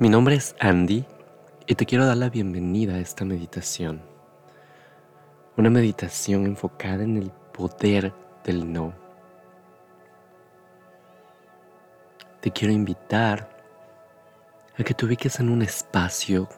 Mi nombre es Andy y te quiero dar la bienvenida a esta meditación. Una meditación enfocada en el poder del no. Te quiero invitar a que te ubiques en un espacio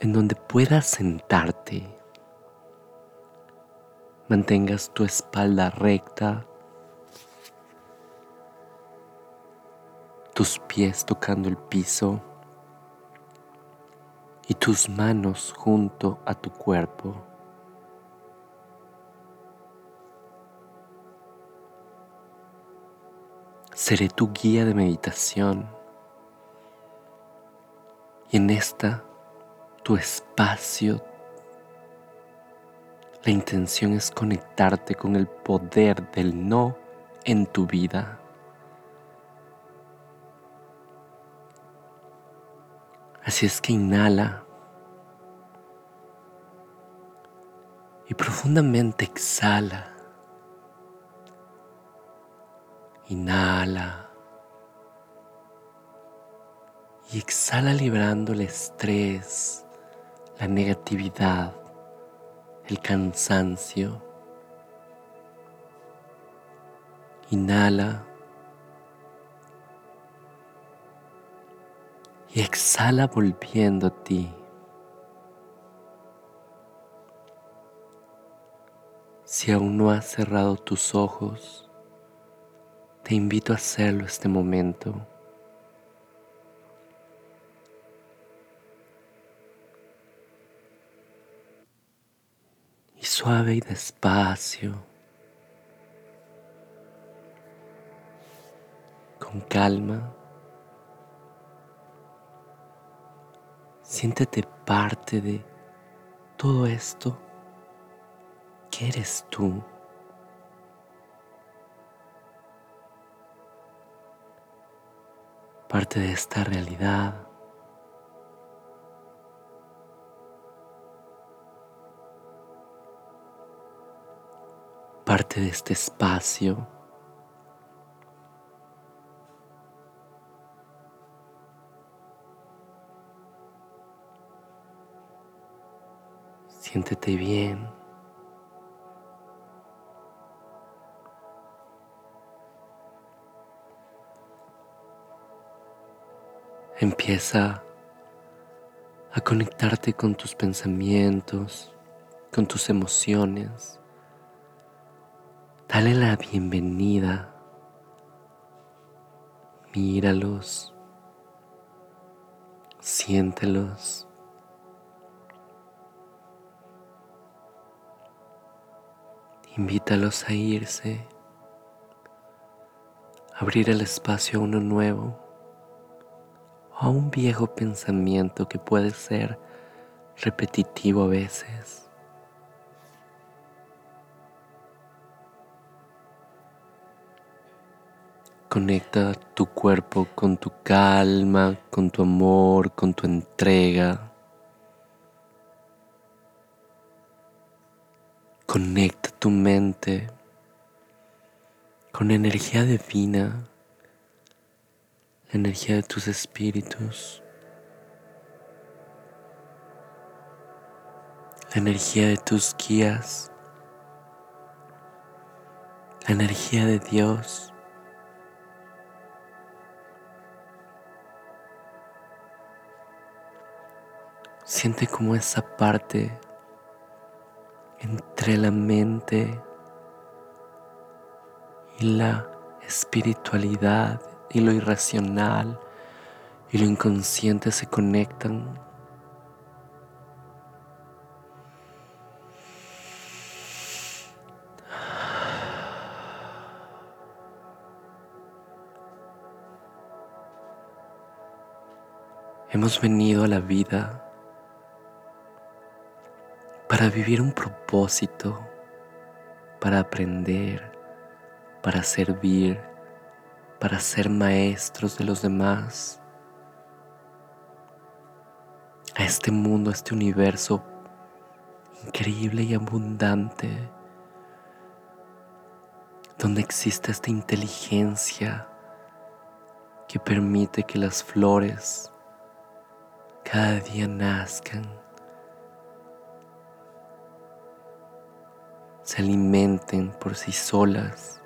en donde puedas sentarte. Mantengas tu espalda recta tus pies tocando el piso y tus manos junto a tu cuerpo. Seré tu guía de meditación y en esta tu espacio la intención es conectarte con el poder del no en tu vida. Así es que inhala y profundamente exhala. Inhala y exhala liberando el estrés, la negatividad, el cansancio. Inhala y exhala volviendo a ti. Si aún no has cerrado tus ojos, te invito a hacerlo este momento. Y suave y despacio, con calma, Siéntete parte de todo esto que eres tú. Parte de esta realidad. Parte de este espacio. Siéntete bien. Empieza a conectarte con tus pensamientos, con tus emociones. Dale la bienvenida. Míralos. Siéntelos. Invítalos a irse, abrir el espacio a uno nuevo o a un viejo pensamiento que puede ser repetitivo a veces. Conecta tu cuerpo con tu calma, con tu amor, con tu entrega. Conecta tu mente con energía divina, energía de tus espíritus, la energía de tus guías, la energía de Dios. Siente como esa parte entre la mente y la espiritualidad y lo irracional y lo inconsciente se conectan. Hemos venido a la vida para vivir un propósito, para aprender, para servir, para ser maestros de los demás, a este mundo, a este universo increíble y abundante, donde existe esta inteligencia que permite que las flores cada día nazcan, se alimenten por sí solas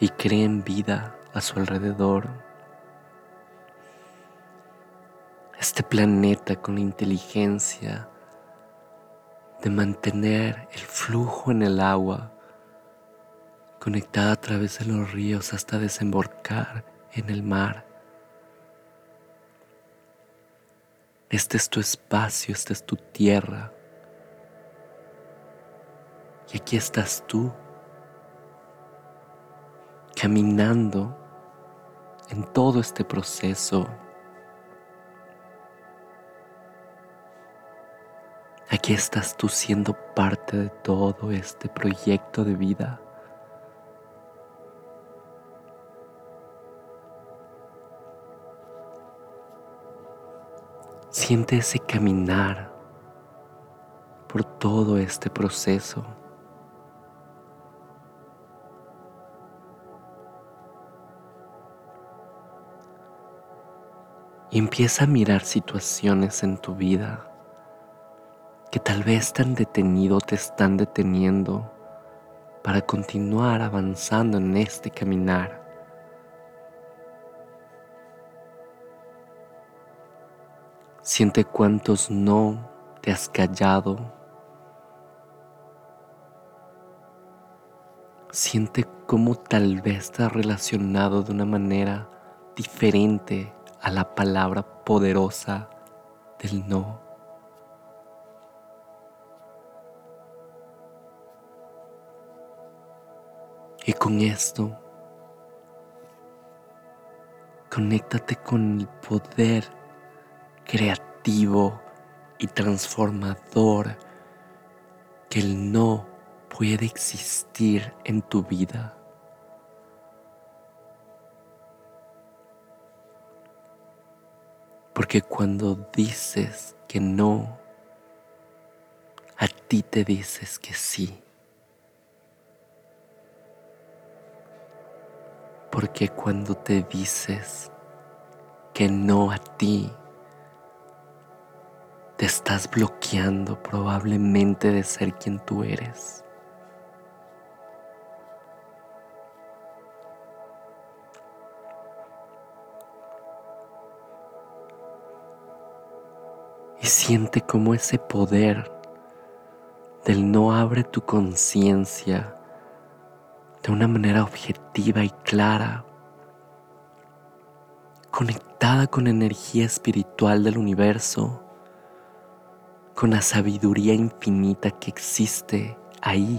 y creen vida a su alrededor. Este planeta con la inteligencia de mantener el flujo en el agua conectada a través de los ríos hasta desembocar en el mar. Este es tu espacio, esta es tu tierra. Y aquí estás tú, caminando en todo este proceso. Aquí estás tú siendo parte de todo este proyecto de vida. Siente ese caminar por todo este proceso. Y empieza a mirar situaciones en tu vida que tal vez tan detenido te están deteniendo para continuar avanzando en este caminar. Siente cuántos no te has callado. Siente cómo tal vez has relacionado de una manera diferente a la palabra poderosa del no. Y con esto, conéctate con el poder creativo y transformador que el no puede existir en tu vida. Porque cuando dices que no, a ti te dices que sí. Porque cuando te dices que no a ti, te estás bloqueando probablemente de ser quien tú eres. Y siente cómo ese poder del no abre tu conciencia de una manera objetiva y clara, conectada con energía espiritual del universo con la sabiduría infinita que existe ahí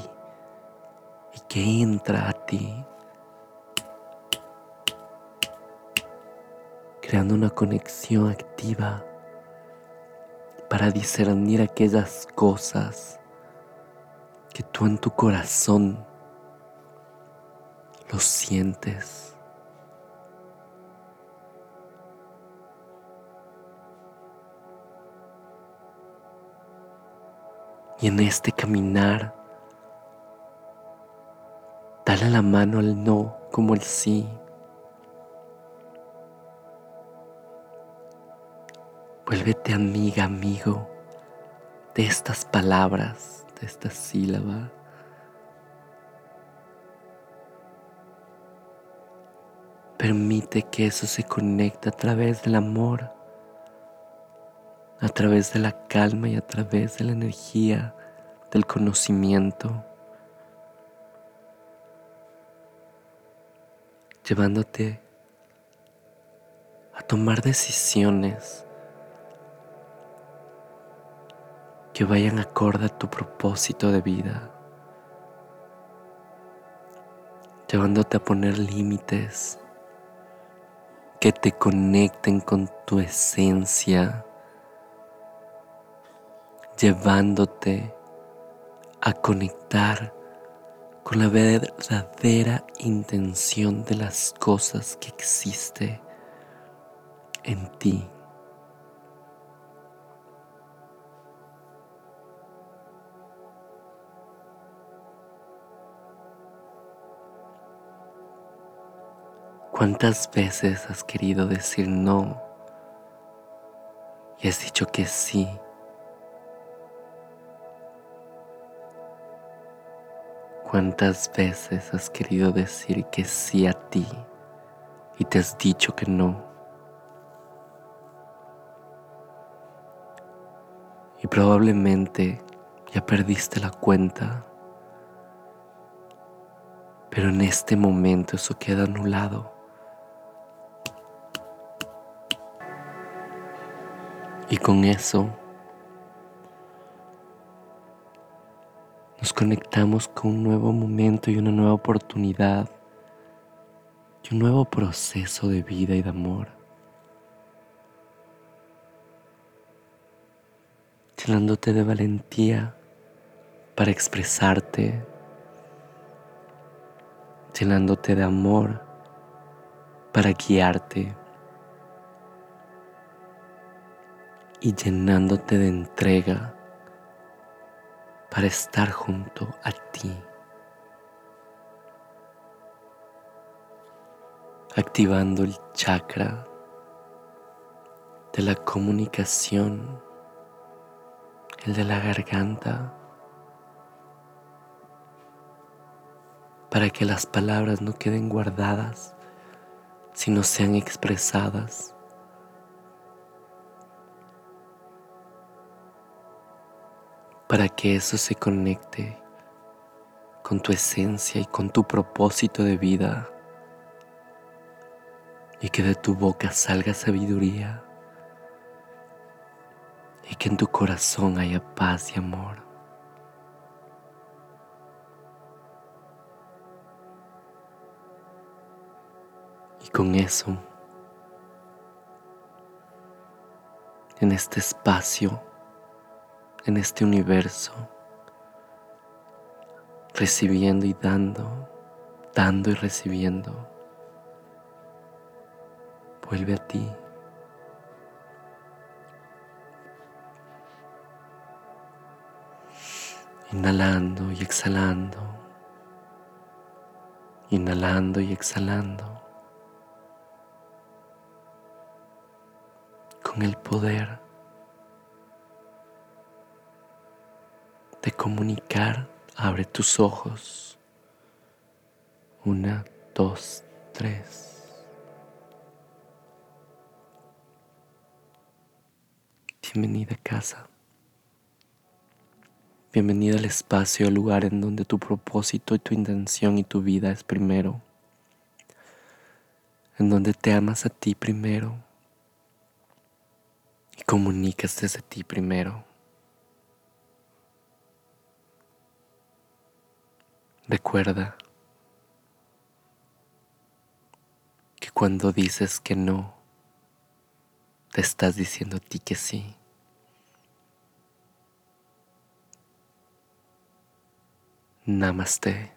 y que entra a ti, creando una conexión activa para discernir aquellas cosas que tú en tu corazón lo sientes Y en este caminar, dale la mano al no como el sí. Vuélvete amiga, amigo de estas palabras, de esta sílaba. Permite que eso se conecte a través del amor a través de la calma y a través de la energía del conocimiento, llevándote a tomar decisiones que vayan acorde a tu propósito de vida, llevándote a poner límites que te conecten con tu esencia llevándote a conectar con la verdadera intención de las cosas que existe en ti. ¿Cuántas veces has querido decir no y has dicho que sí. ¿Cuántas veces has querido decir que sí a ti y te has dicho que no? Y probablemente ya perdiste la cuenta, pero en este momento eso queda anulado. Y con eso nos conectamos con un nuevo momento y una nueva oportunidad y un nuevo proceso de vida y de amor. Llenándote de valentía para expresarte, llenándote de amor para guiarte y llenándote de entrega para estar junto a ti. Activando el chakra de la comunicación, el de la garganta, para que las palabras no queden guardadas, sino sean expresadas para que eso se conecte con tu esencia y con tu propósito de vida y que de tu boca salga sabiduría y que en tu corazón haya paz y amor. Y con eso, en este espacio, en este universo, recibiendo y dando, dando y recibiendo. Vuelve a ti. Inhalando y exhalando. Inhalando y exhalando. Con el poder de comunicar, abre tus ojos. Una, dos, tres. Bienvenida a casa. Bienvenida al espacio, al lugar en donde tu propósito y tu intención y tu vida es primero. En donde te amas a ti primero y comunicas desde ti primero. Recuerda que cuando dices que no, te estás diciendo a ti que sí. Namaste.